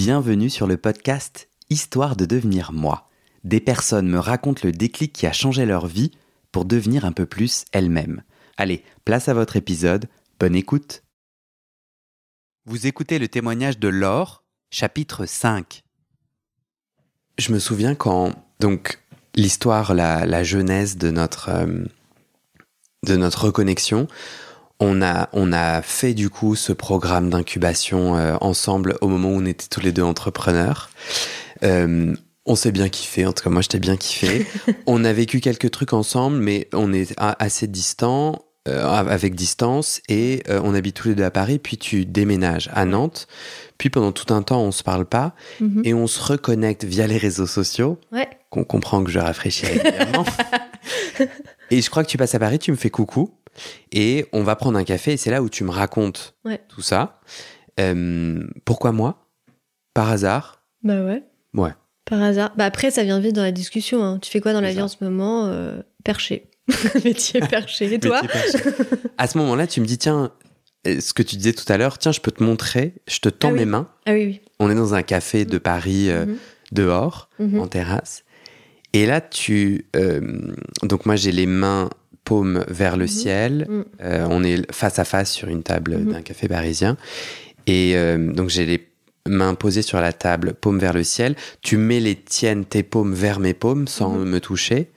Bienvenue sur le podcast Histoire de devenir moi. Des personnes me racontent le déclic qui a changé leur vie pour devenir un peu plus elles-mêmes. Allez, place à votre épisode, bonne écoute. Vous écoutez le témoignage de Laure, chapitre 5. Je me souviens quand, donc, l'histoire, la, la genèse de notre, euh, de notre reconnexion, on a, on a fait du coup ce programme d'incubation euh, ensemble au moment où on était tous les deux entrepreneurs. Euh, on s'est bien kiffé, en tout cas moi je t'ai bien kiffé. on a vécu quelques trucs ensemble, mais on est assez distants, euh, avec distance, et on habite tous les deux à Paris, puis tu déménages à Nantes, puis pendant tout un temps on se parle pas, Mhm. et on se reconnecte via les réseaux sociaux, Ouais. qu'on comprend que je rafraîchis régulièrement. et je crois que tu passes à Paris, tu me fais coucou, et on va prendre un café, et c'est là où tu me racontes Ouais. tout ça. Euh, pourquoi moi? Par hasard? Bah ouais. Ouais. Par hasard. Bah après, ça vient vite dans la discussion. hein. Tu fais quoi dans la vie ça. en ce moment Euh, Perché? Métier perché. Et toi? Perché. À ce moment-là, tu me dis, tiens, euh, ce que tu disais tout à l'heure, tiens, je peux te montrer, je te tends Ah oui. mes mains. Ah oui, oui. On est dans un café de Paris euh, Mhm. dehors, Mhm. en terrasse. Et là, tu. euh, donc, moi, j'ai les mains paumes vers le Mhm. ciel. Mhm. Euh, on est face à face sur une table Mhm. d'un café parisien. Et euh, donc, j'ai les mains posées sur la table, paumes vers le ciel. Tu mets les tiennes, tes paumes vers mes paumes sans me toucher.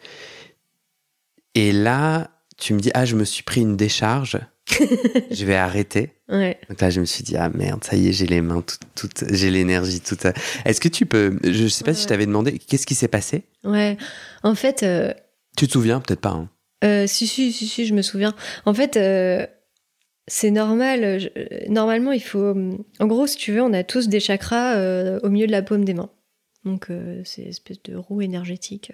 Et là, tu me dis, ah, je me suis pris une décharge. je vais arrêter. Ouais. Donc là, je me suis dit, ah merde, ça y est, j'ai les mains toutes, toutes j'ai l'énergie toute. Est-ce que tu peux, je sais pas Ouais, si je t'avais demandé, qu'est-ce qui s'est passé? Ouais. En fait, euh, Tu te souviens? Peut-être pas. hein. Euh, si, si, si, si, je me souviens. En fait, euh, c'est normal. je- normalement, il faut. En gros, si tu veux, on a tous des chakras euh, au milieu de la paume des mains. Donc, c'est une espèce de roue énergétique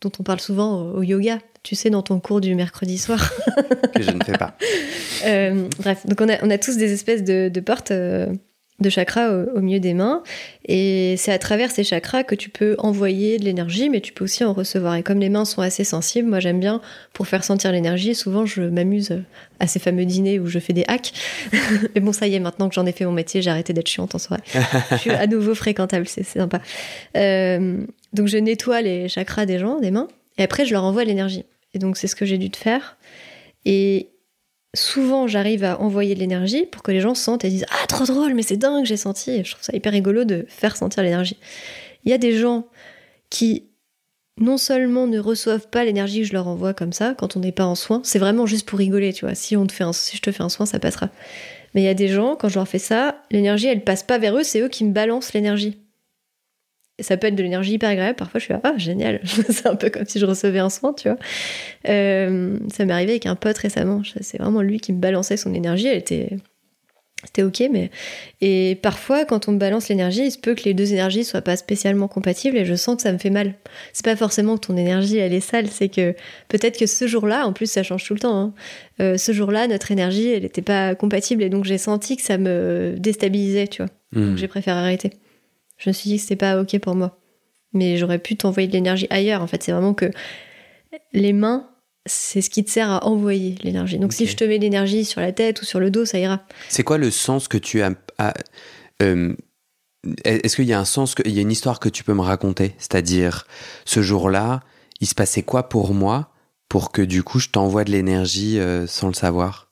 dont on parle souvent au au yoga. Tu sais, dans ton cours du mercredi soir. que je ne fais pas. Bref, donc on a, on a tous des espèces de, de portes de chakras au, au milieu des mains. Et c'est à travers ces chakras que tu peux envoyer de l'énergie, mais tu peux aussi en recevoir. Et comme les mains sont assez sensibles, moi j'aime bien, pour faire sentir l'énergie, souvent je m'amuse à ces fameux dîners où je fais des hacks. mais bon, ça y est, maintenant que j'en ai fait mon métier, j'ai arrêté d'être chiante en soirée. je suis à nouveau fréquentable, c'est sympa. Euh, donc je nettoie les chakras des gens, des mains, et après je leur envoie l'énergie. Et donc c'est ce que j'ai dû te faire. Et souvent j'arrive à envoyer de l'énergie pour que les gens sentent et disent Ah, trop drôle, mais c'est dingue, j'ai senti. Et je trouve ça hyper rigolo de faire sentir l'énergie. Il y a des gens qui non seulement ne reçoivent pas l'énergie que je leur envoie comme ça quand on n'est pas en soin, c'est vraiment juste pour rigoler, tu vois. Si, on te fait si je te fais un soin, ça passera. Mais il y a des gens, quand je leur fais ça, l'énergie, elle passe pas vers eux, c'est eux qui me balancent l'énergie. Ça peut être de l'énergie hyper agréable. Parfois, je suis là, ah, génial. c'est un peu comme si je recevais un soin, tu vois. Euh, ça m'est arrivé avec un pote récemment. C'est vraiment lui qui me balançait son énergie. Elle était. C'était ok, mais. Et parfois, quand on me balance l'énergie, il se peut que les deux énergies soient pas spécialement compatibles et je sens que ça me fait mal. C'est pas forcément que ton énergie, elle est sale, c'est que peut-être que ce jour-là, en plus, ça change tout le temps. hein, euh, ce jour-là, notre énergie, elle était pas compatible et donc j'ai senti que ça me déstabilisait, tu vois. Hmm. Donc j'ai préféré arrêter. Je me suis dit que c'était pas ok pour moi. Mais j'aurais pu t'envoyer de l'énergie ailleurs. En fait, c'est vraiment que les mains, c'est ce qui te sert à envoyer l'énergie. Donc si je te mets de l'énergie sur la tête ou sur le dos, ça ira. C'est quoi le sens que tu as, as- euh, Est-ce qu'il y a un sens, que- il y a une histoire que tu peux me raconter? C'est-à-dire, ce jour-là, il se passait quoi pour moi pour que du coup je t'envoie de l'énergie euh, sans le savoir?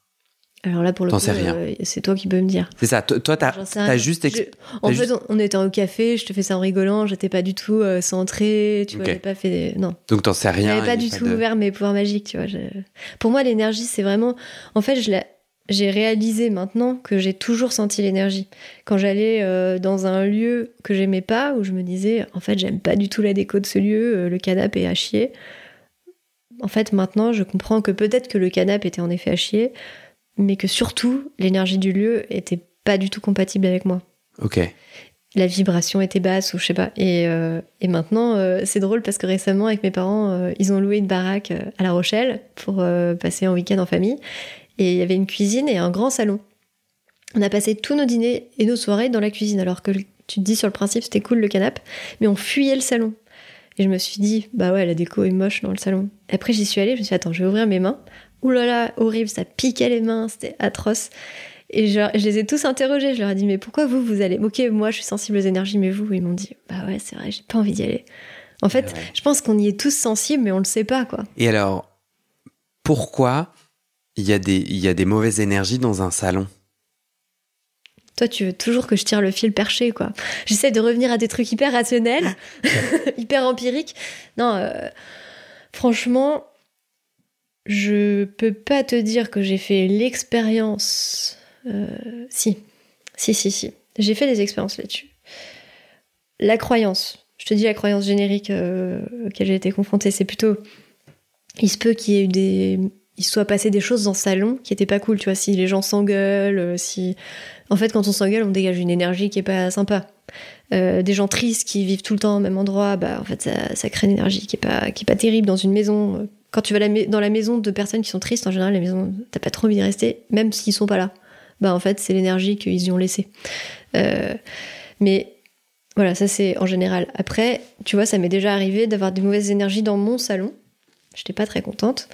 Alors là, pour le T'en coup, sais rien. euh, c'est toi qui peux me dire. C'est ça. Toi, toi, t'as juste. ex- Je- En fait, juste- on, était au café, je te fais ça en rigolant, j'étais pas du tout euh, centrée, tu vois, j'ai pas fait. des- Non. Donc t'en sais rien. J'avais pas du a tout de- ouvert mes pouvoirs magiques, tu vois. je- Pour moi, l'énergie, c'est vraiment. En fait, je l'ai- j'ai réalisé maintenant que j'ai toujours senti l'énergie. Quand j'allais euh, dans un lieu que j'aimais pas, où je me disais, en fait, j'aime pas du tout la déco de ce lieu, euh, le canapé est à chier. En fait, maintenant, je comprends que peut-être que le canapé était en effet à chier, mais que surtout, l'énergie du lieu était pas du tout compatible avec moi Ok. la vibration était basse ou je sais pas. Et, euh, et maintenant, euh, c'est drôle parce que récemment, avec mes parents, euh, ils ont loué une baraque à La Rochelle pour passer un week-end en famille. Et il y avait une cuisine et un grand salon. On a passé tous nos dîners et nos soirées dans la cuisine, alors que tu te dis sur le principe c'était cool le canapé, mais on fuyait le salon. Et je me suis dit, bah ouais, la déco est moche dans le salon. Après, j'y suis allée, je me suis dit, attends, je vais ouvrir mes mains. Ouh là là, horrible, ça piquait les mains, c'était atroce. Et je, je, les ai tous interrogés. Je leur ai dit, mais pourquoi vous, vous allez? Ok, moi, je suis sensible aux énergies, mais vous? Ils m'ont dit, bah ouais, c'est vrai, j'ai pas envie d'y aller. En fait, Ouais. je pense qu'on y est tous sensibles, mais on le sait pas, quoi. Et alors, pourquoi il y, a des- il y a des mauvaises énergies dans un salon? Toi, tu veux toujours que je tire le fil perché, quoi. J'essaie de revenir à des trucs hyper rationnels, hyper empiriques. Non, euh, franchement, je peux pas te dire que j'ai fait l'expérience. euh, si, si, si, si. J'ai fait des expériences là-dessus. La croyance, je te dis la croyance générique euh, auquel j'ai été confrontée, c'est plutôt. Il se peut qu'il y ait eu des. Il soit passé des choses dans le salon qui étaient pas cool, tu vois. Si les gens s'engueulent, euh, si. En fait, quand on s'engueule, on dégage une énergie qui est pas sympa. Euh, des gens tristes qui vivent tout le temps au même endroit, bah en fait ça, ça crée une énergie qui est pas qui est pas terrible dans une maison. Quand tu vas la dans la maison de personnes qui sont tristes, en général, les maisons, t'as pas trop envie d'y rester, même s'ils sont pas là. Bah en fait c'est l'énergie qu'ils y ont laissée. Euh, mais voilà, ça c'est en général. Après, tu vois, ça m'est déjà arrivé d'avoir des mauvaises énergies dans mon salon. J'étais pas très contente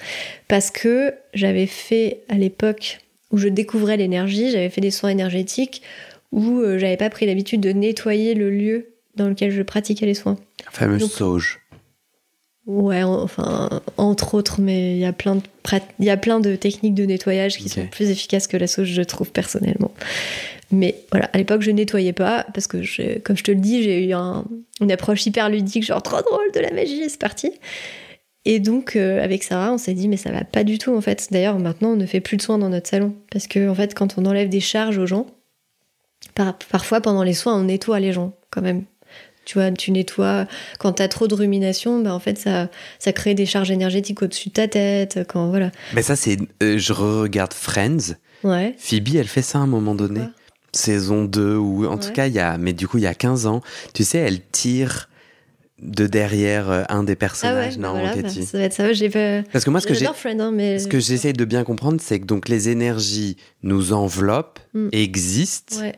parce que j'avais fait à l'époque où je découvrais l'énergie, j'avais fait des soins énergétiques où euh, j'avais pas pris l'habitude de nettoyer le lieu dans lequel je pratiquais les soins. La fameuse Donc- sauge. Ouais, en- enfin, entre autres, mais il y a plein de prat- il y a plein de techniques de nettoyage qui sont plus efficaces que la sauge, je trouve personnellement. Mais voilà, à l'époque, je nettoyais pas parce que, je- comme je te le dis, j'ai eu un- une approche hyper ludique, genre trop drôle de la magie, c'est parti. Et donc, euh, avec Sarah, on s'est dit, mais ça va pas du tout en fait. D'ailleurs, maintenant, on ne fait plus de soins dans notre salon parce que, en fait, quand on enlève des charges aux gens, par- parfois pendant les soins, on nettoie les gens quand même. Tu vois, tu nettoies. Quand t'as trop de rumination, bah en fait, ça, ça crée des charges énergétiques au-dessus de ta tête. Quand voilà. Mais ça, c'est. euh, je regarde Friends. Ouais. Phoebe, elle fait ça à un moment donné. Saison 2, ou en tout cas, il y a. Mais du coup, il y a 15 ans. Tu sais, elle tire de derrière euh, un des Ah ouais. personnages. non, voilà, bah, ça va être ça. J'ai pas. Parce que moi, ce que j'ai. Hein, mais. Ce que j'essaie de bien comprendre, c'est que donc les énergies nous enveloppent, Mm. existent Ouais.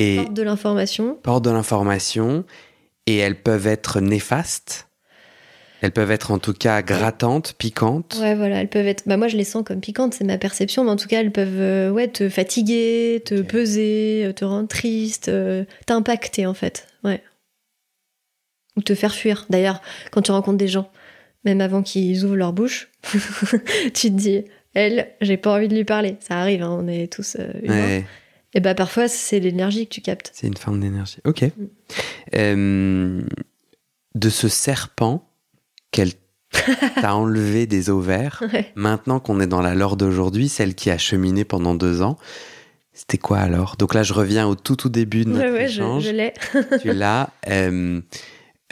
Et Porte de l'information. portent de l'information et elles peuvent être néfastes. Elles peuvent être en tout cas grattantes, piquantes. Ouais, voilà, elles peuvent être. Bah, moi, je les sens comme piquantes, c'est ma perception, mais en tout cas, elles peuvent euh, ouais, te fatiguer, te peser, euh, te rendre triste, euh, t'impacter, en fait. Ouais. Ou te faire fuir. D'ailleurs, quand tu rencontres des gens, même avant qu'ils ouvrent leur bouche, tu te dis, elle, j'ai pas envie de lui parler. Ça arrive, hein, on est tous euh, humains. Ouais, Et bah, parfois, c'est l'énergie que tu captes. c'est une forme d'énergie. Ok. Euh, de ce serpent qu'elle t'a enlevé des ovaires, Ouais. maintenant qu'on est dans la lore d'aujourd'hui, celle qui a cheminé pendant deux ans, c'était quoi alors? Donc là, je reviens au tout tout début de notre Ouais, ouais, je, échange. je l'ai. tu l'as. euh,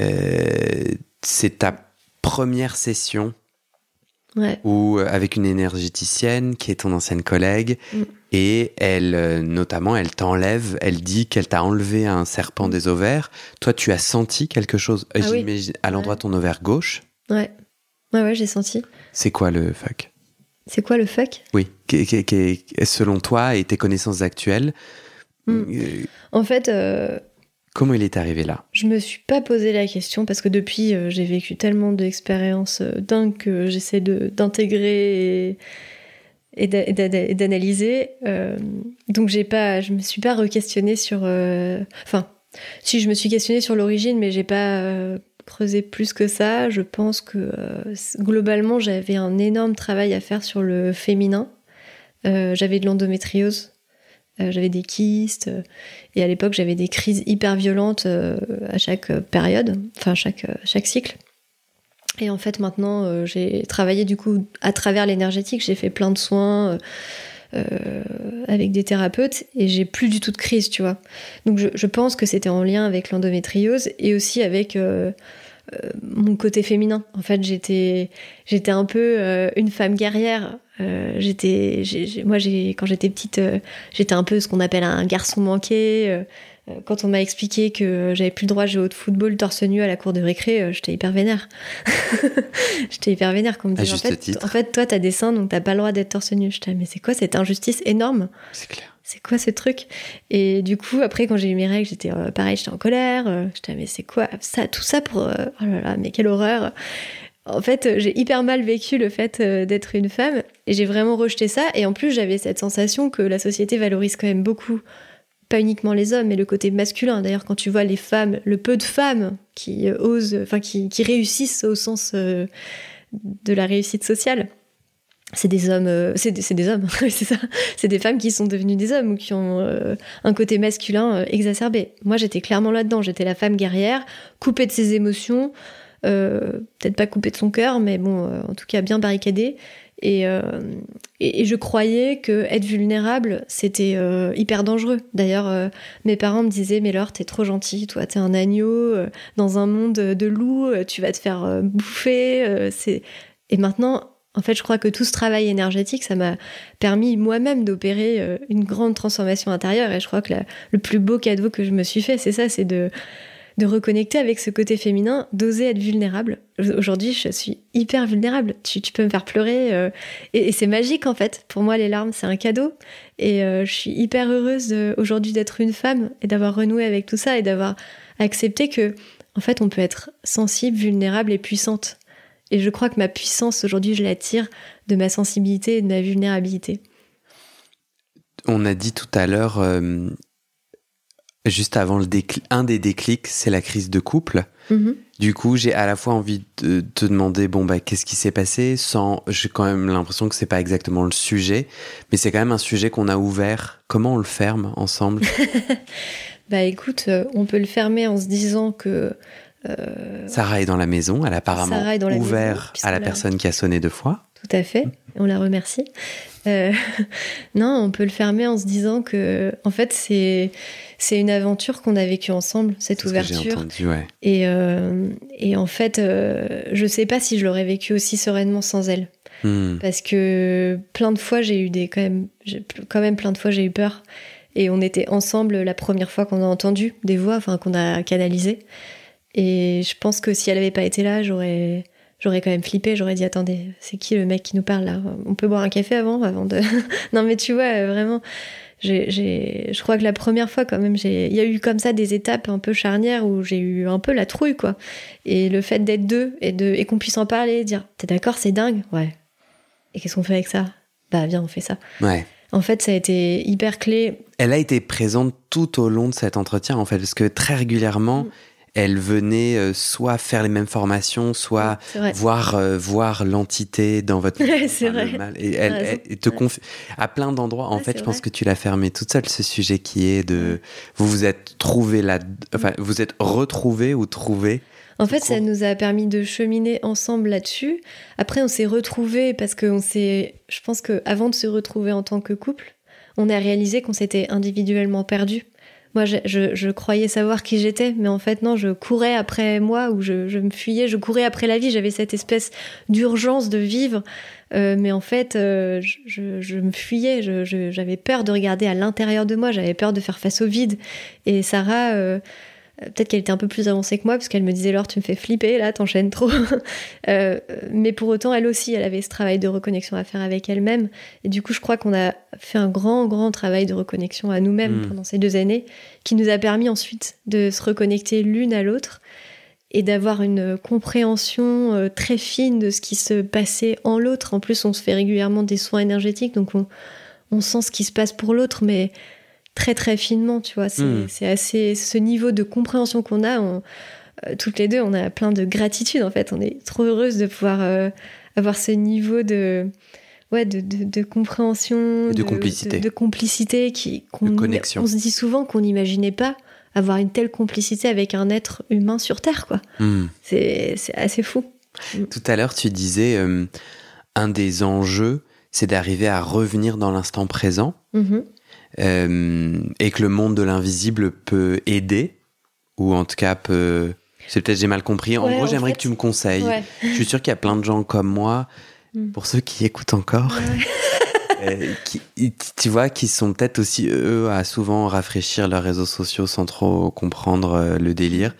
euh, c'est ta première session Ouais. où, euh, avec une énergéticienne qui est ton ancienne collègue, Mm. Et elle, euh, notamment, elle t'enlève, elle dit qu'elle t'a enlevé un serpent des ovaires. Toi, tu as senti quelque chose, Mm. Ah oui. à l'endroit de ton ovaire gauche? Ouais. Ouais, ouais, j'ai senti. C'est quoi le fuck? C'est quoi le fuck? Oui, selon toi et tes connaissances actuelles, Mm. euh, En fait, euh, comment il est arrivé là? Je me suis pas posé la question parce que depuis euh, j'ai vécu tellement d'expériences dingues que j'essaie d'intégrer et, et d'a- et d'a- et d'analyser. Euh, donc j'ai pas, je me suis pas re-questionnée sur. euh, Enfin, si je me suis questionnée sur l'origine, mais j'ai pas euh, creusé plus que ça. Je pense que globalement j'avais un énorme travail à faire sur le féminin. J'avais de l'endométriose. J'avais des kystes, et à l'époque, j'avais des crises hyper violentes à chaque période, enfin chaque, chaque cycle. Et en fait, maintenant, euh, j'ai travaillé du coup à travers l'énergétique. J'ai fait plein de soins euh, euh, avec des thérapeutes et j'ai plus du tout de crise, tu vois. Donc, je, pense que c'était en lien avec l'endométriose et aussi avec mon côté féminin. En fait, j'étais, un peu une femme guerrière. J'étais, moi, quand j'étais petite, j'étais un peu ce qu'on appelle un garçon manqué. Euh, Quand on m'a expliqué que j'avais plus le droit de jouer au football torse nu à la cour de récré, euh, j'étais hyper vénère. j'étais hyper vénère qu'on me dise en fait, en fait, toi, t'as des seins, donc t'as pas le droit d'être torse nu. J'étais, mais c'est quoi cette injustice énorme? C'est clair. c'est quoi ce truc? Et du coup, après, quand j'ai eu mes règles, j'étais euh, pareil, j'étais en colère. euh, j'étais, mais c'est quoi ça, tout ça pour. euh, oh là là, mais quelle horreur en fait, j'ai hyper mal vécu le fait d'être une femme et j'ai vraiment rejeté ça. Et en plus, j'avais cette sensation que la société valorise quand même beaucoup, pas uniquement les hommes, mais le côté masculin. D'ailleurs, quand tu vois les femmes, le peu de femmes qui euh, osent, qui, réussissent au sens euh, de la réussite sociale, c'est des hommes, c'est des, hommes, c'est des femmes qui sont devenues des hommes ou qui ont un côté masculin exacerbé. Moi, j'étais clairement là-dedans. J'étais la femme guerrière, coupée de ses émotions. Euh, peut-être pas coupé de son cœur, mais bon, euh, en tout cas bien barricadé. Euh, et, je croyais que être vulnérable, c'était hyper dangereux. D'ailleurs, mes parents me disaient, mais Laure, t'es trop gentille, toi, t'es un agneau, dans un monde de loups, tu vas te faire bouffer. et maintenant, en fait, je crois que tout ce travail énergétique, ça m'a permis moi-même d'opérer une grande transformation intérieure. Et je crois que le plus beau cadeau que je me suis fait, c'est ça, c'est de de reconnecter avec ce côté féminin, d'oser être vulnérable. Aujourd'hui, je suis hyper vulnérable. Tu, peux me faire pleurer. Euh, et, c'est magique, en fait. Pour moi, les larmes, c'est un cadeau. Et euh, je suis hyper heureuse aujourd'hui d'être une femme et d'avoir renoué avec tout ça et d'avoir accepté que, en fait, on peut être sensible, vulnérable et puissante. Et je crois que ma puissance, aujourd'hui, je la tire de ma sensibilité et de ma vulnérabilité. On a dit tout à l'heure, euh, juste avant le déclic, un des déclics, c'est la crise de couple. Mhm. Du coup, j'ai à la fois envie de te demander, bon, bah, qu'est-ce qui s'est passé sans, j'ai quand même l'impression que c'est pas exactement le sujet, mais c'est quand même un sujet qu'on a ouvert. Comment on le ferme ensemble? bah, écoute, euh, on peut le fermer en se disant que, euh, Sarah est dans la maison, elle a apparemment ouvert à la personne qui a sonné deux fois. Tout à fait, on la remercie. Euh, non, on peut le fermer en se disant que, en fait, c'est c'est une aventure qu'on a vécue ensemble, cette ouverture. et, euh, et en fait, euh, je sais pas si je l'aurais vécu aussi sereinement sans elle. Hmm. Parce que plein de fois, j'ai eu des quand même, quand même plein de fois, j'ai eu peur. Et on était ensemble la première fois qu'on a entendu des voix, enfin qu'on a canalisé. Et je pense que si elle avait pas été là, j'aurais j'aurais quand même flippé, j'aurais dit attendez, c'est qui le mec qui nous parle là? On peut boire un café avant avant de Non mais tu vois vraiment j'ai je crois que la première fois quand même il y a eu comme ça des étapes un peu charnières où j'ai eu un peu la trouille quoi. Et le fait d'être deux et de et qu'on puisse en parler, dire t'es d'accord, c'est dingue? Ouais. Et qu'est-ce qu'on fait avec ça? Bah viens, on fait ça. Ouais. En fait, ça a été hyper clé. Elle a été présente tout au long de cet entretien, en fait, parce que très régulièrement, mm elle venait euh, soit faire les mêmes formations, soit voir euh, voir l'entité dans votre c'est vrai. Et elle, te à plein d'endroits. En fait, je pense que tu l'as fermé toute seule ce sujet qui est de vous vous êtes trouvé là, enfin vous êtes retrouvé ou trouvé. En fait, ça nous a permis de cheminer ensemble là-dessus. Après, on s'est retrouvés parce qu'on s'est, je pense que avant de se retrouver en tant que couple, on a réalisé qu'on s'était individuellement perdus. Moi, je, croyais savoir qui j'étais, mais en fait, non, je courais après moi ou je, me fuyais, je courais après la vie. J'avais cette espèce d'urgence de vivre, euh, mais en fait, euh, je, me fuyais. J'avais peur de regarder à l'intérieur de moi, j'avais peur de faire face au vide. Et Sarah, euh, peut-être qu'elle était un peu plus avancée que moi, parce qu'elle me disait, Laure, tu me fais flipper, là, t'enchaînes trop. Euh, mais pour autant, elle aussi, elle avait ce travail de reconnexion à faire avec elle-même. Et du coup, je crois qu'on a fait un grand, grand travail de reconnexion à nous-mêmes hmm. pendant ces deux années, qui nous a permis ensuite de se reconnecter l'une à l'autre et d'avoir une compréhension euh, très fine de ce qui se passait en l'autre. En plus, on se fait régulièrement des soins énergétiques, donc on, on sent ce qui se passe pour l'autre, mais très très finement, tu vois. C'est hmm. assez ce niveau de compréhension qu'on a. On, euh, toutes les deux, on a plein de gratitude en fait. On est trop heureuse de pouvoir euh, avoir ce niveau de ouais de, de, compréhension, de, complicité, de, complicité qui qu'on connexion. On se dit souvent qu'on n'imaginait pas avoir une telle complicité avec un être humain sur Terre, quoi. Hmm. C'est assez fou. Tout à l'heure, tu disais euh, un des enjeux, c'est d'arriver à revenir dans l'instant présent. Mm-hmm. Euh, et que le monde de l'invisible peut aider, ou en tout cas peut... C'est peut-être j'ai mal compris. En gros, j'aimerais que tu me conseilles. Je suis sûr qu'il y a plein de gens comme moi, mm. pour ceux qui écoutent encore, euh, qui, tu vois, qui sont peut-être aussi eux à souvent rafraîchir leurs réseaux sociaux sans trop comprendre euh, le délire.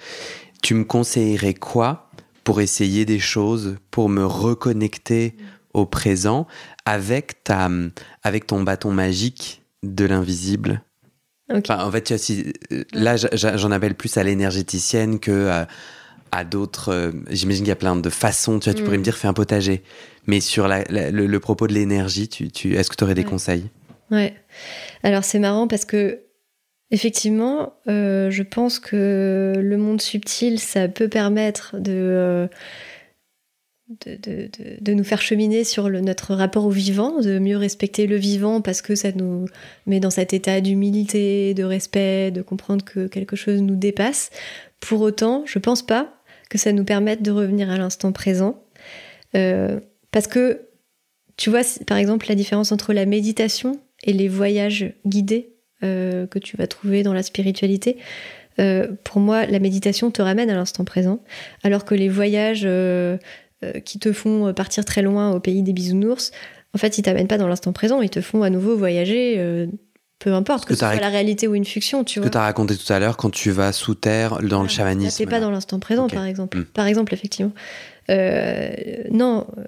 Tu me conseillerais quoi pour essayer des choses, pour me reconnecter au présent avec ta, avec ton bâton magique de l'invisible. en fait, tu euh, là, j'en appelle plus à l'énergéticienne que à d'autres. euh, J'imagine qu'il y a plein de façons. Tu vois, tu Mm. pourrais me dire fais un potager. Mais sur la- la- le, le propos de l'énergie, tu, tu, est-ce que tu aurais des Ouais. conseils? Ouais. Alors c'est marrant parce que effectivement, euh, je pense que le monde subtil, ça peut permettre de euh, de, de- de- nous faire cheminer sur le- notre rapport au vivant, de mieux respecter le vivant parce que ça nous met dans cet état d'humilité, de respect, de comprendre que quelque chose nous dépasse. Pour autant, je pense pas que ça nous permette de revenir à l'instant présent. Euh, parce que, tu vois, par exemple, la différence entre la méditation et les voyages guidés euh, que tu vas trouver dans la spiritualité, euh, pour moi, la méditation te ramène à l'instant présent, alors que les voyages euh, qui te font partir très loin au pays des bisounours, en fait, ils t'amènent pas dans l'instant présent, ils te font à nouveau voyager, euh, peu importe, que, Que ce soit la réalité ou une fiction, tu Ce vois. que tu as raconté tout à l'heure quand tu vas sous terre dans le Là, chamanisme. t'es pas dans l'instant présent, par exemple. Mm. Par exemple, effectivement. Euh, non, euh,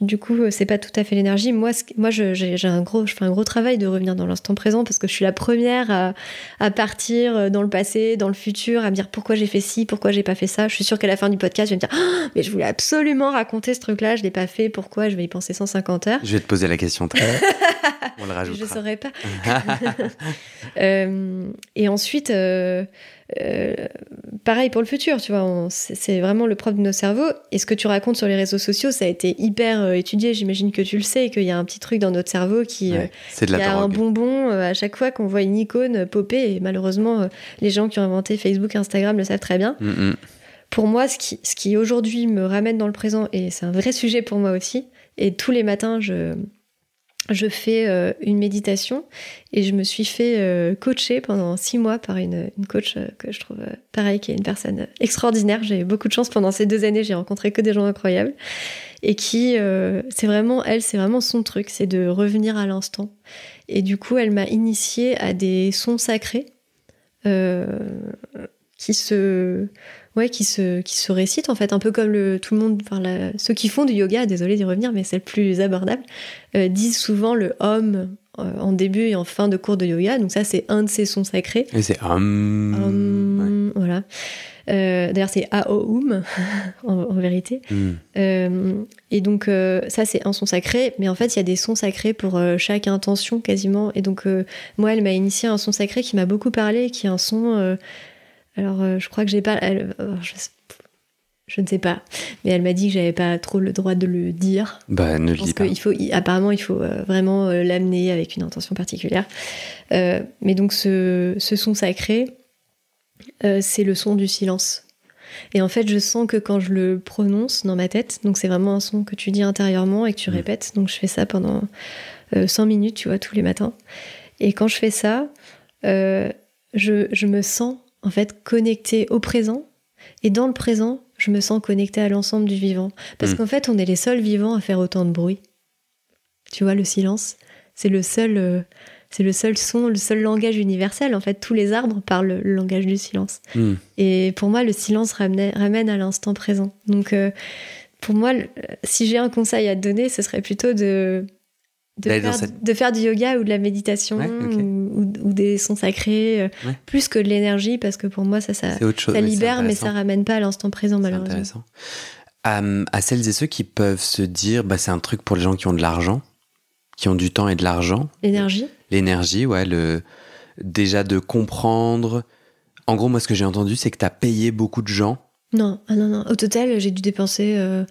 du coup, euh, c'est pas tout à fait l'énergie. Moi, moi, je- j'ai un gros, je fais un gros travail de revenir dans l'instant présent parce que je suis la première à, à partir euh, dans le passé, dans le futur, à me dire pourquoi j'ai fait ci, pourquoi j'ai pas fait ça. Je suis sûre qu'à la fin du podcast, je vais me dire, Ah, mais je voulais absolument raconter ce truc-là, je l'ai pas fait. Pourquoi Je vais y penser 150 heures? Je vais te poser la question. très- On le Je rajoutera. saurais pas. Euh, et ensuite, euh, euh, pareil pour le futur, tu vois, c'est vraiment le propre de nos cerveaux. Et ce que tu racontes sur les réseaux sociaux, ça a été hyper étudié. J'imagine que tu le sais, qu'il y a un petit truc dans notre cerveau qui, euh, Ouais, c'est de la y a un bonbon euh, à chaque fois qu'on voit une icône euh, popper. Et malheureusement, euh, les gens qui ont inventé Facebook, Instagram le savent très bien. Mm, mm. Pour moi, ce qui, ce qui aujourd'hui me ramène dans le présent, et c'est un vrai sujet pour moi aussi, et tous les matins, je, je fais euh, une méditation et je me suis fait euh, coacher pendant six mois par une, une coach euh, que je trouve euh, pareil, qui est une personne extraordinaire. J'ai eu beaucoup de chance pendant ces deux années, j'ai rencontré que des gens incroyables et qui, euh, c'est vraiment, elle, c'est vraiment son truc, c'est de revenir à l'instant. Et du coup, elle m'a initiée à des sons sacrés euh, qui se ouais, qui se, qui se récitent en fait, un peu comme le, tout le monde, enfin, la- ceux qui font du yoga, désolé d'y revenir, mais c'est le plus abordable, euh, disent souvent le Om euh, en début et en fin de cours de yoga. Donc ça, c'est un de ces sons sacrés. Et c'est. hum, ouais. Om, Voilà. Euh, D'ailleurs, c'est Aoum en, en vérité. Mm. Euh, et donc, ça, c'est un son sacré, mais en fait, il y a des sons sacrés pour chaque intention quasiment. Et donc, moi, elle m'a initié à un son sacré qui m'a beaucoup parlé, qui est un son. Alors, euh, je crois que j'ai pas. elle- euh, je, ne sais pas, mais elle m'a dit que j'avais pas trop le droit de le dire. Bah, ne le dis pas. faut, apparemment, il faut euh, vraiment l'amener avec une intention particulière. Euh, mais donc, ce, ce son sacré, euh, c'est le son du silence. Et en fait, je sens que quand je le prononce dans ma tête, donc c'est vraiment un son que tu dis intérieurement et que tu Mm. répètes. Donc, je fais ça pendant euh, 100 minutes, tu vois, tous les matins. Et quand je fais ça, euh, je, je me sens en fait connectée au présent. Et dans le présent, je me sens connectée à l'ensemble du vivant. Parce Mm. qu'en fait, on est les seuls vivants à faire autant de bruit. Tu vois, le silence, c'est le seul, euh, c'est le seul son, le seul langage universel. En fait, tous les arbres parlent le langage du silence. Mm. Et pour moi, le silence ramène, ramène à l'instant présent. Donc, euh, pour moi, si j'ai un conseil à te donner, ce serait plutôt de, de, faire, cette- de faire du yoga ou de la méditation Ouais, ok. ou, ou- des sons sacrés, euh, Ouais. plus que de l'énergie, parce que pour moi, ça, ça, chose. libère, mais ça ramène pas à l'instant présent, C'est malheureusement. intéressant. Euh, à celles et ceux qui peuvent se dire, bah, c'est un truc pour les gens qui ont de l'argent, qui ont du temps et de l'argent, L'énergie l'énergie, ouais, le déjà de comprendre. En gros, moi, ce que j'ai entendu, c'est que tu as payé beaucoup de gens. Non, ah non, non. Au total, j'ai dû dépenser euh,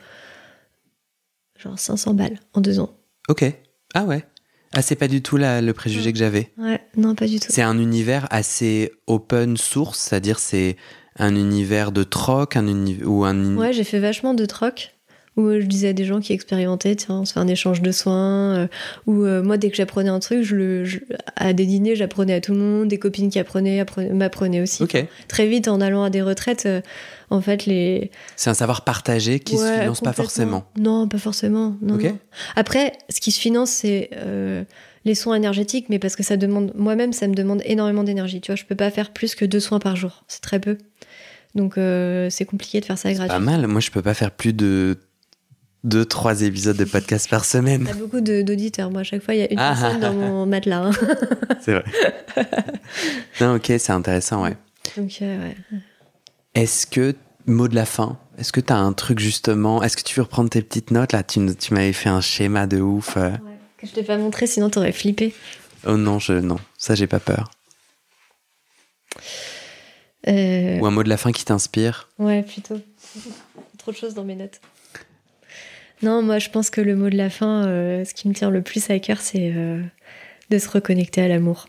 genre 500 balles en deux ans. Ok. Ah ouais. Ah, c'est pas du tout la- le préjugé que j'avais. Ouais, non, pas du tout. C'est un univers assez open source, c'est-à-dire c'est un univers de troc, un uni- ou un Ouais, j'ai fait vachement de troc où euh, je disais à des gens qui expérimentaient, tiens, on se fait un échange de soins. euh, ou euh, moi, dès que j'apprenais un truc, je le, je- à des dîners, j'apprenais à tout le monde. Des copines qui apprenaient, apprenaient- m'apprenaient aussi. Ok. Très vite, en allant à des retraites, en fait, les. C'est un savoir partagé qui se Ouais, finance pas forcément. Non, pas forcément. Non. Après, ce qui se finance, c'est euh, les soins énergétiques, mais parce que ça demande, moi-même, ça me demande énormément d'énergie. Tu vois, je peux pas faire plus que deux soins par jour. C'est très peu. Donc, euh, c'est compliqué de faire ça Pas gratuit. mal. Moi, je peux pas faire plus de deux, trois épisodes de podcast par semaine. T'as beaucoup de- d'auditeurs. Moi, à chaque fois, il y a une Ah. personne dans mon matelas. hein. C'est vrai. non, ok, c'est intéressant, ouais. Donc, euh, ouais. Est-ce que mot de la fin. Est-ce que tu as un truc justement Est-ce que tu veux reprendre tes petites notes? Là Tu, tu m'avais fait un schéma de ouf. euh. Que je t'ai pas montré, sinon t'aurais flippé. Oh non, je non, ça j'ai pas peur. Euh, Ou un mot de la fin qui t'inspire? Ouais, plutôt. Trop de choses dans mes notes. Non, moi je pense que le mot de la fin, euh, ce qui me tient le plus à cœur, c'est euh, de se reconnecter à l'amour.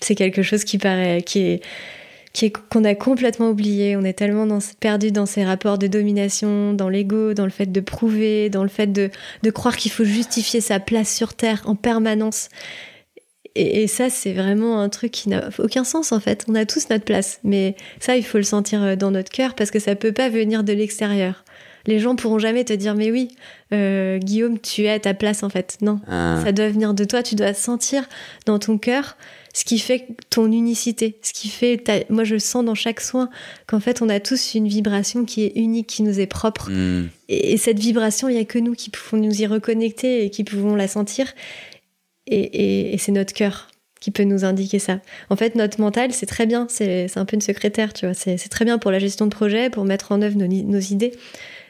C'est quelque chose qui paraît, qui est, qui est qu'on a complètement oublié. On est tellement perdu dans ces rapports de domination, dans l'ego, dans le fait de prouver, dans le fait de, de croire qu'il faut justifier sa place sur Terre en permanence. Et, et ça, c'est vraiment un truc qui n'a aucun sens en fait. On a tous notre place, mais ça, il faut le sentir euh, dans notre cœur parce que ça peut pas venir de l'extérieur. Les gens pourront jamais te dire mais oui, euh, Guillaume, tu es à ta place en fait. Non, Ah. ça doit venir de toi. Tu dois sentir dans ton cœur ce qui fait ton unicité, ce qui fait. ta- Moi, je sens dans chaque soin qu'en fait, on a tous une vibration qui est unique, qui nous est propre. Hmm. Et, et cette vibration, il n'y a que nous qui pouvons nous y reconnecter et qui pouvons la sentir. Et, et- et c'est notre cœur qui peut nous indiquer ça. En fait, notre mental, c'est très bien. C'est un peu une secrétaire, tu vois. C'est très bien pour la gestion de projet, pour mettre en œuvre nos, nos idées.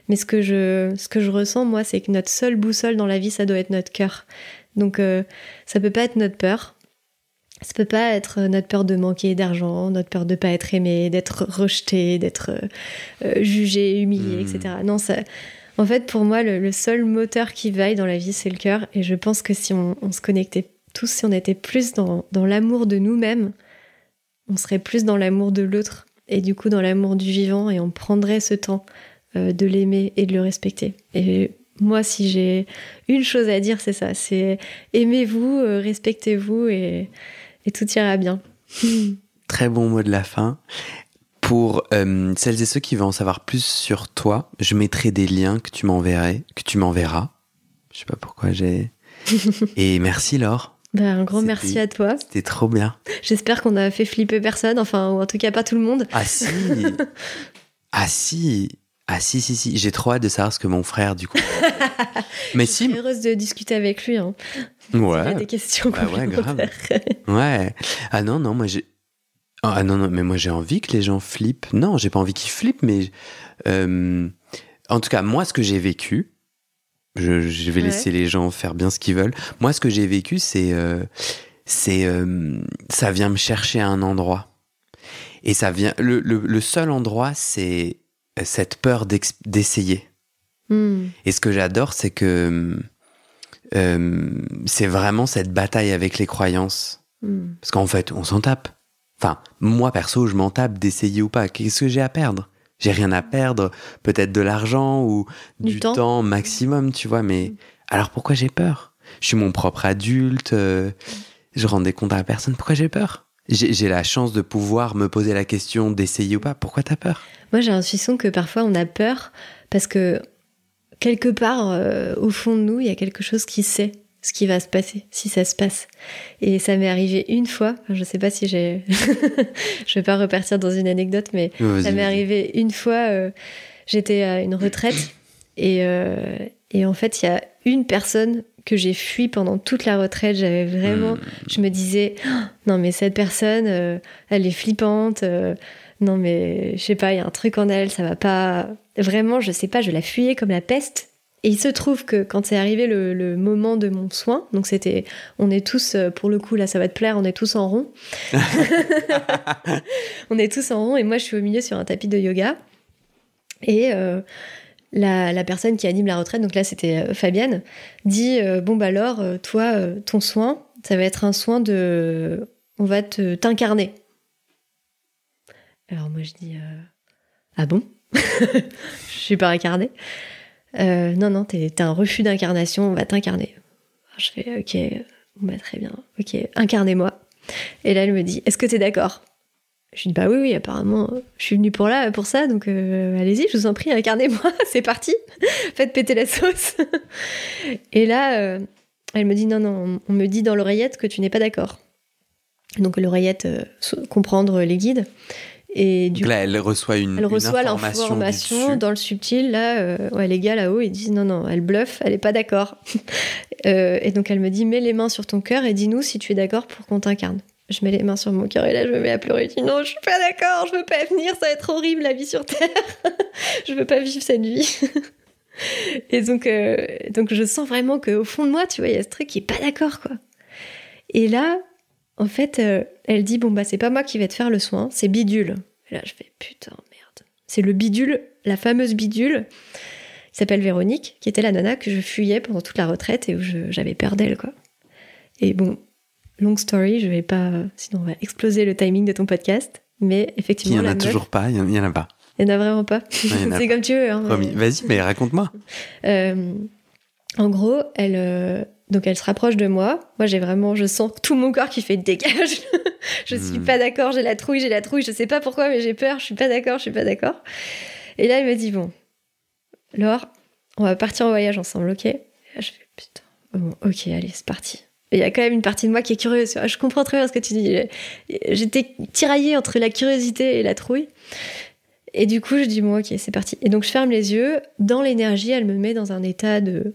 Mais ce que, je, ce que je ressens, moi, c'est que notre seule boussole dans la vie, ça doit être notre cœur. Donc, euh, ça peut pas être notre peur. Ça peut pas être notre peur de manquer d'argent, notre peur de pas être aimé, d'être rejeté, d'être euh, euh, jugé, humilié, Hmm. etc. Non, ça, en fait, pour moi, le, le seul moteur qui vaille dans la vie, c'est le cœur. Et je pense que si on, on se connectait tous, si on était plus dans, dans l'amour de nous-mêmes, on serait plus dans l'amour de l'autre et du coup dans l'amour du vivant et on prendrait ce temps euh, de l'aimer et de le respecter. Et moi, si j'ai une chose à dire, c'est ça, c'est aimez-vous, euh, respectez-vous et, et tout ira bien. Très bon mot de la fin. Pour euh, celles et ceux qui veulent en savoir plus sur toi, je mettrai des liens que tu m'enverrais, que tu m'enverras. Je sais pas pourquoi j'ai. Et merci Laure, Ben, un grand merci à toi. c'était trop bien. J'espère qu'on a fait flipper personne, enfin, ou en tout cas pas tout le monde. Ah si Ah si Ah si, si, si. J'ai trop hâte de savoir ce que mon frère, du coup. Mais Je suis si heureuse de discuter avec lui. Hein. Il y a Ouais. des questions Bah ouais, complémentaires. Ouais. Ah non, non, moi j'ai. Ah non, non, mais moi j'ai envie que les gens flippent. Non, j'ai pas envie qu'ils flippent, mais. euh, En tout cas, moi, ce que j'ai vécu, je, je vais Ouais. laisser les gens faire bien ce qu'ils veulent. Moi, ce que j'ai vécu, c'est. euh, c'est. euh, ça vient me chercher à un endroit. Et ça vient. Le, le, le seul endroit, c'est cette peur d'essayer. Hmm. Et ce que j'adore, c'est que euh, c'est vraiment cette bataille avec les croyances. Hmm. Parce qu'en fait, on s'en tape. Enfin, moi perso, je m'en tape d'essayer ou pas. Qu'est-ce que j'ai à perdre? J'ai rien à perdre. Peut-être de l'argent ou Du du, temps. temps. maximum, tu vois. Mais alors pourquoi j'ai peur? Je suis mon propre adulte. euh, je rends des comptes à personne. Pourquoi j'ai peur? J'ai la chance de pouvoir me poser la question d'essayer ou pas. Pourquoi t'as peur? Moi, j'ai l'impression que parfois on a peur parce que quelque part, euh, au fond de nous, il y a quelque chose qui sait ce qui va se passer, si ça se passe. Et ça m'est arrivé une fois, enfin, je sais pas si j'ai. je vais pas repartir dans une anecdote, mais ça m'est arrivé une fois, euh, j'étais à une retraite et, euh, et en fait, il y a une personne que j'ai fui pendant toute la retraite. J'avais vraiment. Hmm. Je me disais, Oh, non, mais cette personne, euh, elle est flippante. euh, non, mais je sais pas, il y a un truc en elle, ça va pas. Vraiment, je sais pas, je la fuyais comme la peste. Et il se trouve que quand c'est arrivé le, le moment de mon soin, donc c'était, on est tous, euh, pour le coup, là ça va te plaire, on est tous en rond. on est tous en rond et moi je suis au milieu sur un tapis de yoga. Et euh, la, personne qui anime la retraite, donc là c'était euh, Fabienne, dit euh, Bon bah alors, euh, toi, ton soin, ça va être un soin de. On va te t'incarner. Alors moi je dis Ah bon? Je suis pas incarnée. Non, non, t'es un refus d'incarnation, on va t'incarner. Je fais Ok, bah, très bien, ok, incarnez-moi. Et là elle me dit Est-ce que t'es d'accord? Je lui dis bah oui oui apparemment je suis venue pour là pour ça donc euh, allez-y je vous en prie incarnez-moi c'est parti faites péter la sauce et là euh, elle me dit non non on me dit dans l'oreillette que tu n'es pas d'accord donc l'oreillette euh, comprendre les guides et du Donc là, elle reçoit une, elle reçoit l'information dans le subtil. Là, ouais, les gars là-haut, ils disent non, non, elle bluffe, elle est pas d'accord. Et donc elle me dit mets les mains sur ton cœur et dis-nous si tu es d'accord pour qu'on t'incarne. Je mets les mains sur mon cœur et là je me mets à pleurer. Je dis non, je suis pas d'accord, je veux pas venir, ça va être horrible la vie sur Terre. je veux pas vivre cette vie. et donc, euh, donc je sens vraiment qu'au fond de moi, tu vois, il y a ce truc qui est pas d'accord, quoi. Et là, en fait, euh, elle dit bon bah c'est pas moi qui vais te faire le soin, c'est bidule. Et là je fais putain merde. C'est le bidule, la fameuse bidule. Il s'appelle Véronique, qui était la nana que je fuyais pendant toute la retraite et où j'avais peur d'elle quoi. Et bon, long story, je vais pas, sinon on va exploser le timing de ton podcast. Mais effectivement, il y en a toujours pas, il y, en a pas. Il y en a vraiment pas. c'est comme tu veux. Hein, Vas-y, mais raconte-moi. Euh, en gros, elle, euh, donc elle se rapproche de moi. Moi, j'ai vraiment, je sens tout mon corps qui fait dégage. je suis hmm. pas d'accord, j'ai la trouille, j'ai la trouille, je sais pas pourquoi, mais j'ai peur, je suis pas d'accord, je suis pas d'accord. Et là, elle me dit bon, Laure, on va partir en voyage ensemble, ok? Et là, je fais putain, bon, ok, allez, c'est parti. Il y a quand même une partie de moi qui est curieuse. Je comprends très bien ce que tu dis. J'étais tiraillée entre la curiosité et la trouille. Et du coup, je dis bon, ok, c'est parti. Et donc, je ferme les yeux. Dans l'énergie, elle me met dans un état de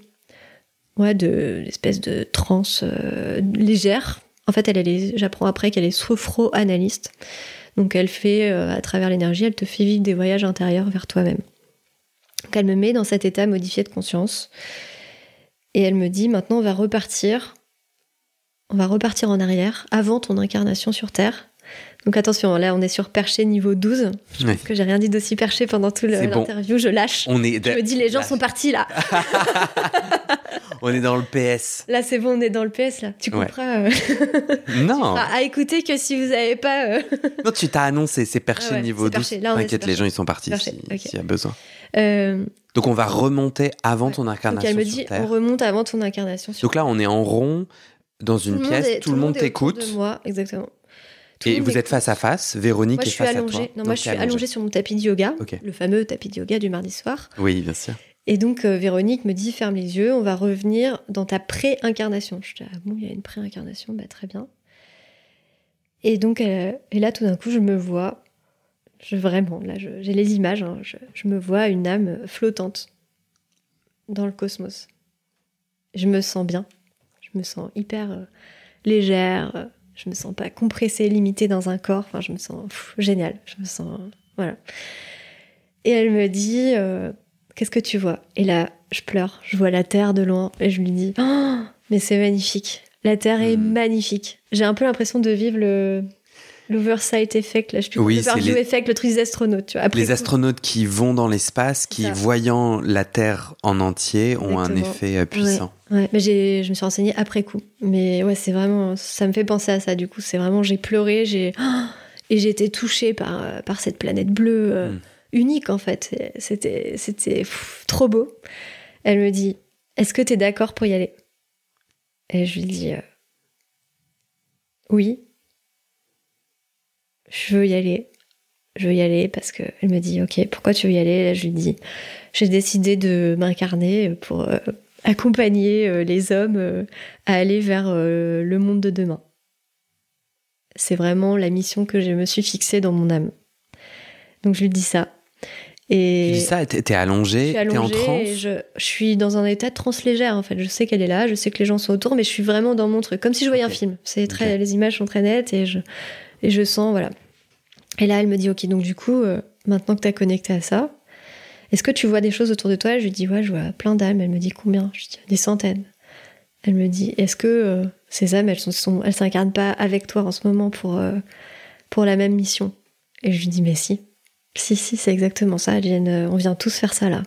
ouais, de l'espèce de transe euh, légère. En fait, elle, est, j'apprends après qu'elle est sophro-analyste. Donc, elle fait, euh, à travers l'énergie, elle te fait vivre des voyages intérieurs vers toi-même. Donc, elle me met dans cet état modifié de conscience. Et elle me dit, maintenant, on va repartir. On va repartir en arrière, avant ton incarnation sur Terre. Donc attention, là on est sur perché niveau 12. Je pense que j'ai rien dit d'aussi perché pendant tout l'interview, je lâche. On est je me dis les gens sont partis là. on est dans le PS. Là c'est bon, on est dans le PS là. Tu comprends euh, Non. à écouter que si vous n'avez pas. Euh, non, tu t'as annoncé, c'est perché ah niveau 12. T'inquiète, les gens ils sont partis s'il y a besoin. Euh, donc on va remonter avant ton incarnation. Donc elle me dit on remonte avant ton incarnation. Sur Donc là on est en rond dans une pièce, tout, le monde t'écoute. Moi, exactement. Et vous êtes face à face, Véronique moi, est face allongée. à toi. Non, moi je suis allongée. sur mon tapis de yoga, le fameux tapis de yoga du mardi soir. Oui, bien sûr. Et donc euh, Véronique me dit ferme les yeux, on va revenir dans ta pré-incarnation. Je dis ah bon, il y a une pré-incarnation, bah très bien. Et donc euh, et là tout d'un coup je me vois, je vraiment là j'ai les images, hein, je, me vois une âme flottante dans le cosmos. Je me sens bien, je me sens hyper euh, légère je me sens pas compressée, limitée dans un corps. Enfin, je me sens génial. Je me sens. Voilà. Et elle me dit euh, Qu'est-ce que tu vois? Et là, je pleure. Je vois la terre de loin et je lui dis oh, Mais c'est magnifique. La terre est hmm. magnifique. J'ai un peu l'impression de vivre le, l'oversight effect, là, je oui, c'est les... effect, le truc des astronautes. Tu vois, les astronautes qui vont dans l'espace, qui, voyant la Terre en entier, ont un effet euh, puissant. Ouais, mais j'ai, je me suis renseignée après coup. Mais ouais, c'est vraiment, ça me fait penser à ça. Du coup, c'est vraiment, j'ai pleuré, j'ai et j'ai été touchée par euh, par cette planète bleue euh, hmm. unique en fait. C'était c'était trop beau. Elle me dit, est-ce que tu es d'accord pour y aller? Et je lui dis, oui je veux y aller. Je veux y aller parce qu'elle me dit, ok, pourquoi tu veux y aller? Là, je lui dis, j'ai décidé de m'incarner pour euh, accompagner euh, les hommes euh, à aller vers le monde de demain. C'est vraiment la mission que je me suis fixée dans mon âme. Donc je lui dis ça. Et tu dis ça, t'es allongée, t'es en transe? je, suis dans un état de transe légère en fait. Je sais qu'elle est là, je sais que les gens sont autour, mais je suis vraiment dans mon truc, comme si je voyais un film. C'est très, les images sont très nettes et je, et je sens, voilà, et là, elle me dit, ok, donc du coup, euh, maintenant que tu as connecté à ça, est-ce que tu vois des choses autour de toi? Je lui dis, ouais, je vois plein d'âmes. Elle me dit, combien? Je dis, des centaines. Elle me dit, est-ce que euh, ces âmes, elles sont, elles s'incarnent pas avec toi en ce moment pour, euh, pour la même mission? Et je lui dis, mais si. Si, si, c'est exactement ça. On vient tous faire ça là.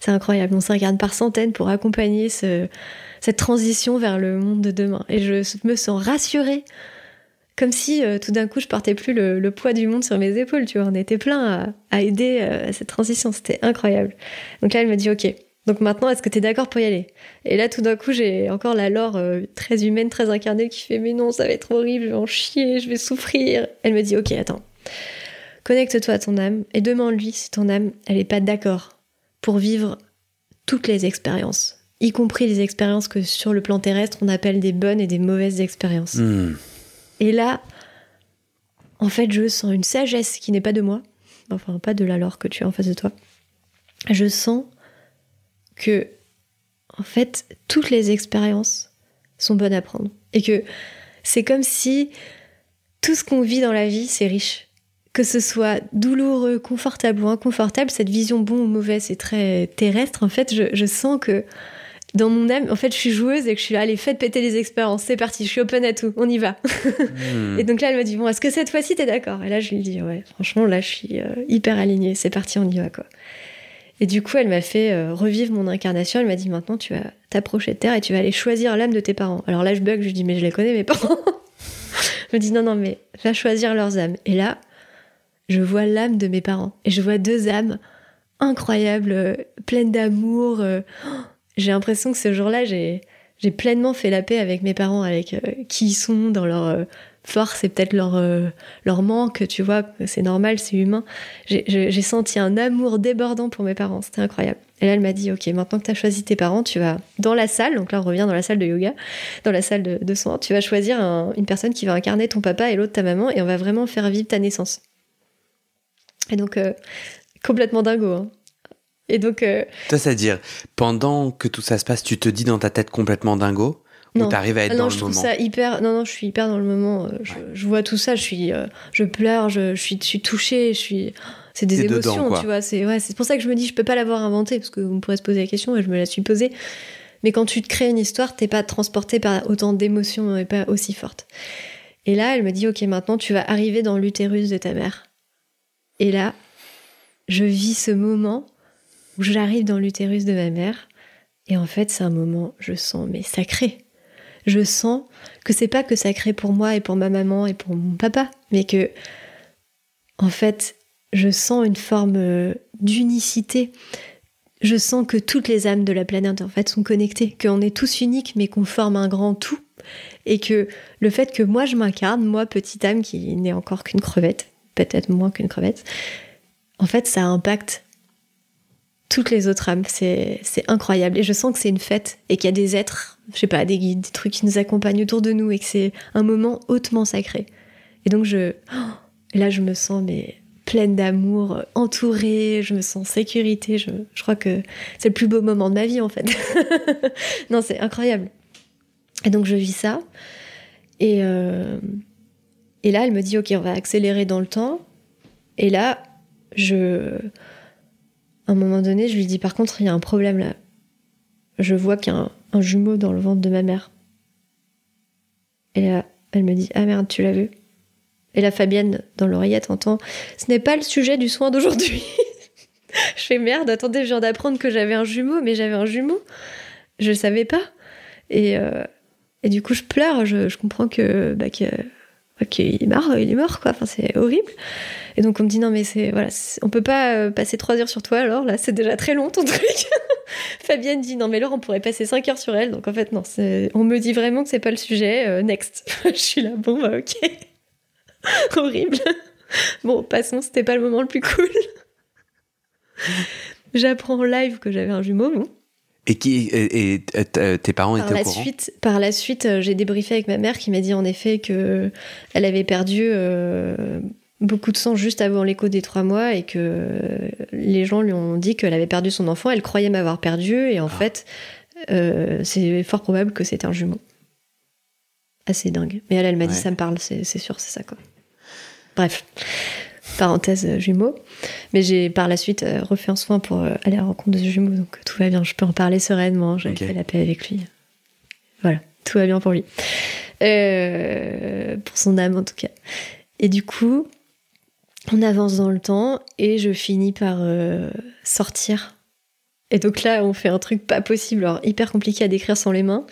C'est incroyable. On s'incarne par centaines pour accompagner ce, cette transition vers le monde de demain. Et je me sens rassurée comme si euh, tout d'un coup je portais plus le, poids du monde sur mes épaules, tu vois. On était plein à, aider euh, à cette transition, c'était incroyable. Donc là, elle me dit ok. Donc maintenant, est-ce que tu es d'accord pour y aller? Et là, tout d'un coup, j'ai encore la Laure euh, très humaine, très incarnée qui fait mais non, ça va être horrible, je vais en chier, je vais souffrir. Elle me dit ok, attends. Connecte-toi à ton âme et demande-lui si ton âme, elle est pas d'accord pour vivre toutes les expériences, y compris les expériences que sur le plan terrestre on appelle des bonnes et des mauvaises expériences. Hmm. Et là, en fait, je sens une sagesse qui n'est pas de moi, enfin pas de la Laure que tu as en face de toi. Je sens que, en fait, toutes les expériences sont bonnes à prendre. Et que c'est comme si tout ce qu'on vit dans la vie, c'est riche. Que ce soit douloureux, confortable ou inconfortable, cette vision bon ou mauvais, c'est très terrestre. En fait, je sens que dans mon âme, en fait, je suis joueuse et que je suis là, allez, faites péter les expériences, c'est parti, je suis open à tout, on y va. Hmm. Et donc là, elle m'a dit, bon, est-ce que cette fois-ci, t'es d'accord? Et là, je lui dis, ouais, franchement, là, je suis euh, hyper alignée, c'est parti, on y va, quoi. Et du coup, elle m'a fait euh, revivre mon incarnation. Elle m'a dit maintenant, tu vas t'approcher de terre et tu vas aller choisir l'âme de tes parents. Alors là, je bug, je lui dis, mais je les connais, mes parents. je me dis, non, non, mais va choisir leurs âmes. Et là, je vois l'âme de mes parents. Et je vois deux âmes incroyables, euh, pleines d'amour. Euh, j'ai l'impression que ce jour-là, j'ai, j'ai pleinement fait la paix avec mes parents, avec qui ils sont dans leur force c'est peut-être leur, euh, leur manque, tu vois, c'est normal, c'est humain. J'ai senti un amour débordant pour mes parents, c'était incroyable. Et là, elle m'a dit, ok, maintenant que tu as choisi tes parents, tu vas dans la salle, donc là on revient dans la salle de yoga, dans la salle de, soins, tu vas choisir une personne qui va incarner ton papa et l'autre ta maman, et on va vraiment faire vivre ta naissance. Et donc, euh, complètement dingo. Hein. Et donc... Euh, Toi, c'est-à-dire, pendant que tout ça se passe, tu te dis dans ta tête complètement dingo non. t'arrives à être ah non, dans je trouve Ça hyper... Non, non, je suis hyper dans le moment. Euh, je, vois tout ça, je, suis, euh, je pleure, je, suis, je suis touchée, je suis... C'est des émotions, tu vois. C'est ouais, pour ça que je me dis, je peux pas l'avoir inventé, parce que vous pourrez se poser la question, et je me la suis posée. Mais quand tu te crées une histoire, t'es pas transporté par autant d'émotions et pas aussi fortes. Et là, elle me dit, ok, maintenant tu vas arriver dans l'utérus de ta mère. Et là, je vis ce moment j'arrive dans l'utérus de ma mère. Et en fait, c'est un moment, je sens, mais sacré je sens que c'est pas que sacré pour moi et pour ma maman et pour mon papa, mais que, en fait, je sens une forme euh, d'unicité. Je sens que toutes les âmes de la planète, en fait, sont connectées, qu'on est tous uniques, mais qu'on forme un grand tout. Et que le fait que moi je m'incarne, moi, petite âme qui n'est encore qu'une crevette, peut-être moins qu'une crevette, en fait, ça impacte toutes les autres âmes. C'est incroyable. Et je sens que c'est une fête et qu'il y a des êtres, je sais pas, des guides, des trucs qui nous accompagnent autour de nous et que c'est un moment hautement sacré. Et donc, je, là, je me sens mais pleine d'amour, entourée, je me sens en sécurité. Je, je crois que c'est le plus beau moment de ma vie, en fait. non, c'est incroyable. Et donc, je vis ça. Et, euh, et là, elle me dit, OK, on va accélérer dans le temps. Et là, je à un moment donné, je lui dis par contre, il y a un problème là. Je vois qu'il y a un, jumeau dans le ventre de ma mère. Et là, elle me dit Ah merde, tu l'as vu Et la Fabienne, dans l'oreillette, entend Ce n'est pas le sujet du soin d'aujourd'hui. je fais merde, attendez, je viens d'apprendre que j'avais un jumeau, mais j'avais un jumeau. Je le savais pas. Et, euh, et du coup, je pleure, je, comprends que, bah, que ok, il est mort, il est mort, quoi. Enfin, c'est horrible. Et donc, on me dit, non, mais c'est, voilà, on peut pas euh, passer trois heures sur toi, alors là, c'est déjà très long ton truc. Fabienne dit, non, mais là, on pourrait passer cinq heures sur elle. Donc, en fait, non, on me dit vraiment que c'est pas le sujet. Euh, next. Je suis là, bon, bah, ok. horrible. bon, passons, c'était pas le moment le plus cool. J'apprends en live que j'avais un jumeau, bon. Et, qui, et, tes parents étaient au courant suite, Par la suite, euh, j'ai débriefé avec ma mère qui m'a dit en effet que elle avait perdu euh, beaucoup de sang juste avant l'écho des trois mois et que les gens lui ont dit qu'elle avait perdu son enfant. Elle croyait m'avoir perdu et en ah. fait, euh, c'est fort probable que c'était un jumeau. Assez dingue. Mais elle, elle m'a dit ça me parle, c'est sûr, c'est ça quoi. Bref parenthèse euh, jumeaux. Mais j'ai par la suite euh, refait un soin pour euh, aller à la rencontre de ce jumeau, donc tout va bien. Je peux en parler sereinement. J'ai fait la paix avec lui. Voilà, tout va bien pour lui. pour son âme en tout cas. Et du coup, on avance dans le temps et je finis par sortir. Et donc là, on fait un truc pas possible, alors hyper compliqué à décrire sans les mains.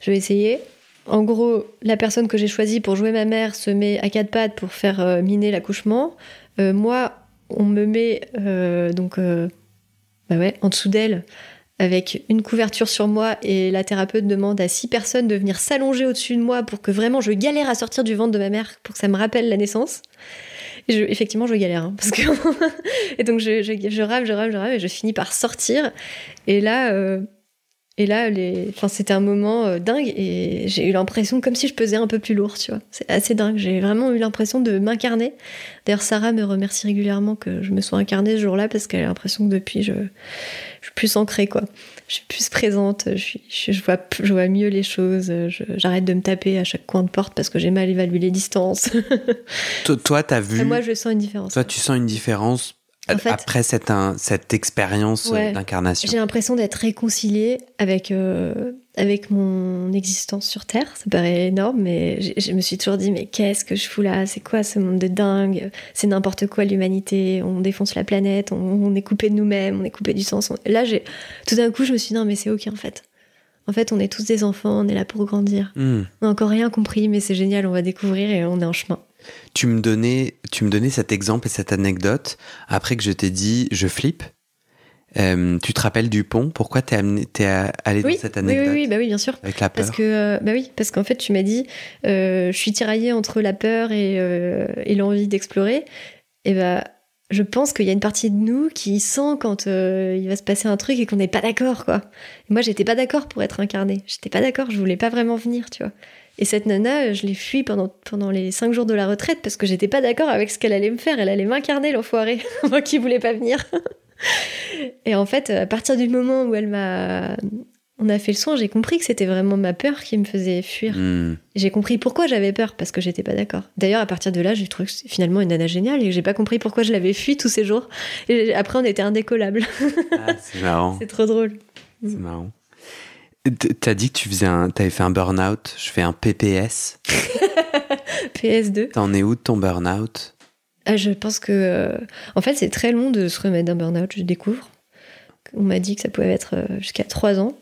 Je vais essayer. En gros, la personne que j'ai choisie pour jouer ma mère se met à quatre pattes pour faire euh, miner l'accouchement. Euh, moi, on me met euh, donc bah en dessous d'elle avec une couverture sur moi et la thérapeute demande à six personnes de venir s'allonger au-dessus de moi pour que vraiment je galère à sortir du ventre de ma mère pour que ça me rappelle la naissance. Effectivement, je galère hein, parce que et donc je, je, je rave, je rave et je finis par sortir. Et là Et là, les... enfin, c'était un moment euh, dingue et j'ai eu l'impression comme si je pesais un peu plus lourd, tu vois. C'est assez dingue. J'ai vraiment eu l'impression de m'incarner. D'ailleurs, Sarah me remercie régulièrement que je me sois incarnée ce jour-là parce qu'elle a l'impression que depuis, je... je suis plus ancrée, quoi. Je suis plus présente, je, je, vois, je vois mieux les choses, j'arrête de me taper à chaque coin de porte parce que j'ai mal évalué les distances. toi, t'as vu. moi, je sens une différence. Toi, tu sens une différence après cette, cette expérience euh, d'incarnation. J'ai l'impression d'être réconciliée avec, euh, avec mon existence sur Terre. Ça paraît énorme, mais je me suis toujours dit, mais qu'est-ce que je fous là? C'est quoi ce monde de dingue? C'est n'importe quoi l'humanité. On défonce la planète, on, est coupé de nous-mêmes, on est coupé du sens. Là, j'ai tout d'un coup, je me suis dit, non, mais c'est ok en fait. En fait, on est tous des enfants, on est là pour grandir. Hmm. On n'a encore rien compris, mais c'est génial, on va découvrir et on est en chemin. Tu me donnais, tu me donnais cet exemple et cette anecdote après que je t'ai dit je flippe. Euh, tu te rappelles du pont? Pourquoi t'es es allé dans cette anecdote? oui, oui, bah oui, bien sûr. Avec la peur? Parce que, euh, bah oui, parce qu'en fait, tu m'as dit, euh, je suis tiraillée entre la peur et, et l'envie d'explorer. Et bah, je pense qu'il y a une partie de nous qui sent quand il va se passer un truc et qu'on n'est pas d'accord, quoi. moi, j'étais pas d'accord pour être incarnée. J'étais pas d'accord. Je voulais pas vraiment venir, tu vois. Et cette nana, je l'ai fui pendant, pendant les cinq jours de la retraite parce que j'étais pas d'accord avec ce qu'elle allait me faire. Elle allait m'incarner, l'enfoiré, moi qui voulais pas venir. et en fait, à partir du moment où elle m'a. On a fait le soin, j'ai compris que c'était vraiment ma peur qui me faisait fuir. Hmm. J'ai compris pourquoi j'avais peur, parce que j'étais pas d'accord. D'ailleurs, à partir de là, j'ai trouvé finalement une nana géniale et j'ai pas compris pourquoi je l'avais fui tous ces jours. Et après, on était indécollables. Ah, c'est marrant. c'est trop drôle. C'est marrant. T'as dit que tu faisais un, t'avais fait un burn-out. Je fais un PPS. PS2. T'en es où de ton burn-out? Ah, Je pense que, euh, en fait, c'est très long de se remettre d'un burn-out. Je découvre. On m'a dit que ça pouvait être euh, jusqu'à 3 ans.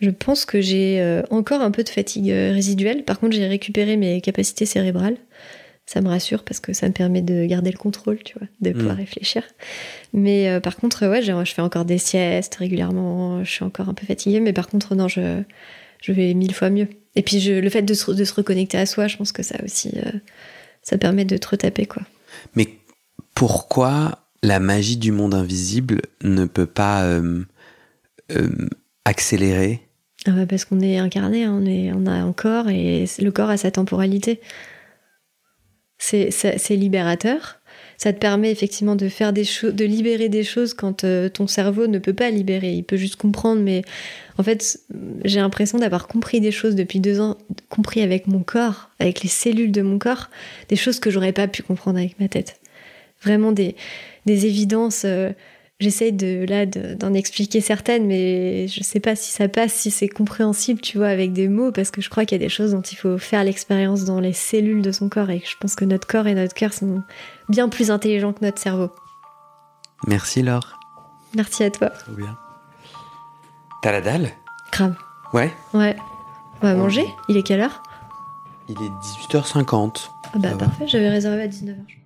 Je pense que j'ai euh, encore un peu de fatigue résiduelle. Par contre, j'ai récupéré mes capacités cérébrales ça me rassure parce que ça me permet de garder le contrôle, tu vois, de pouvoir mm. réfléchir. Mais euh, par contre, ouais, je, fais encore des siestes régulièrement, je suis encore un peu fatiguée, mais par contre, non, je, je vais mille fois mieux. Et puis je, le fait de se, de se, reconnecter à soi, je pense que ça aussi, euh, ça permet de te retaper, quoi. Mais pourquoi la magie du monde invisible ne peut pas euh, accélérer? Ah bah Parce qu'on est incarné, hein, on, est, on a un corps et le corps a sa temporalité c'est libérateur. Ça te permet effectivement de faire des choses, de libérer des choses quand euh, ton cerveau ne peut pas libérer. Il peut juste comprendre, mais en fait, j'ai l'impression d'avoir compris des choses depuis deux ans, compris avec mon corps, avec les cellules de mon corps, des choses que j'aurais pas pu comprendre avec ma tête. Vraiment des, des évidences. Euh, J'essaye de là d'en expliquer certaines, mais je sais pas si ça passe, si c'est compréhensible, tu vois, avec des mots, parce que je crois qu'il y a des choses dont il faut faire l'expérience dans les cellules de son corps, et je pense que notre corps et notre cœur sont bien plus intelligents que notre cerveau. Merci Laure. Merci à toi. Trop bien. T'as la dalle? Grave. Ouais Ouais. On va manger? Il est quelle heure? Il est 18h50. Ah bah parfait, j'avais réservé à 19h je crois.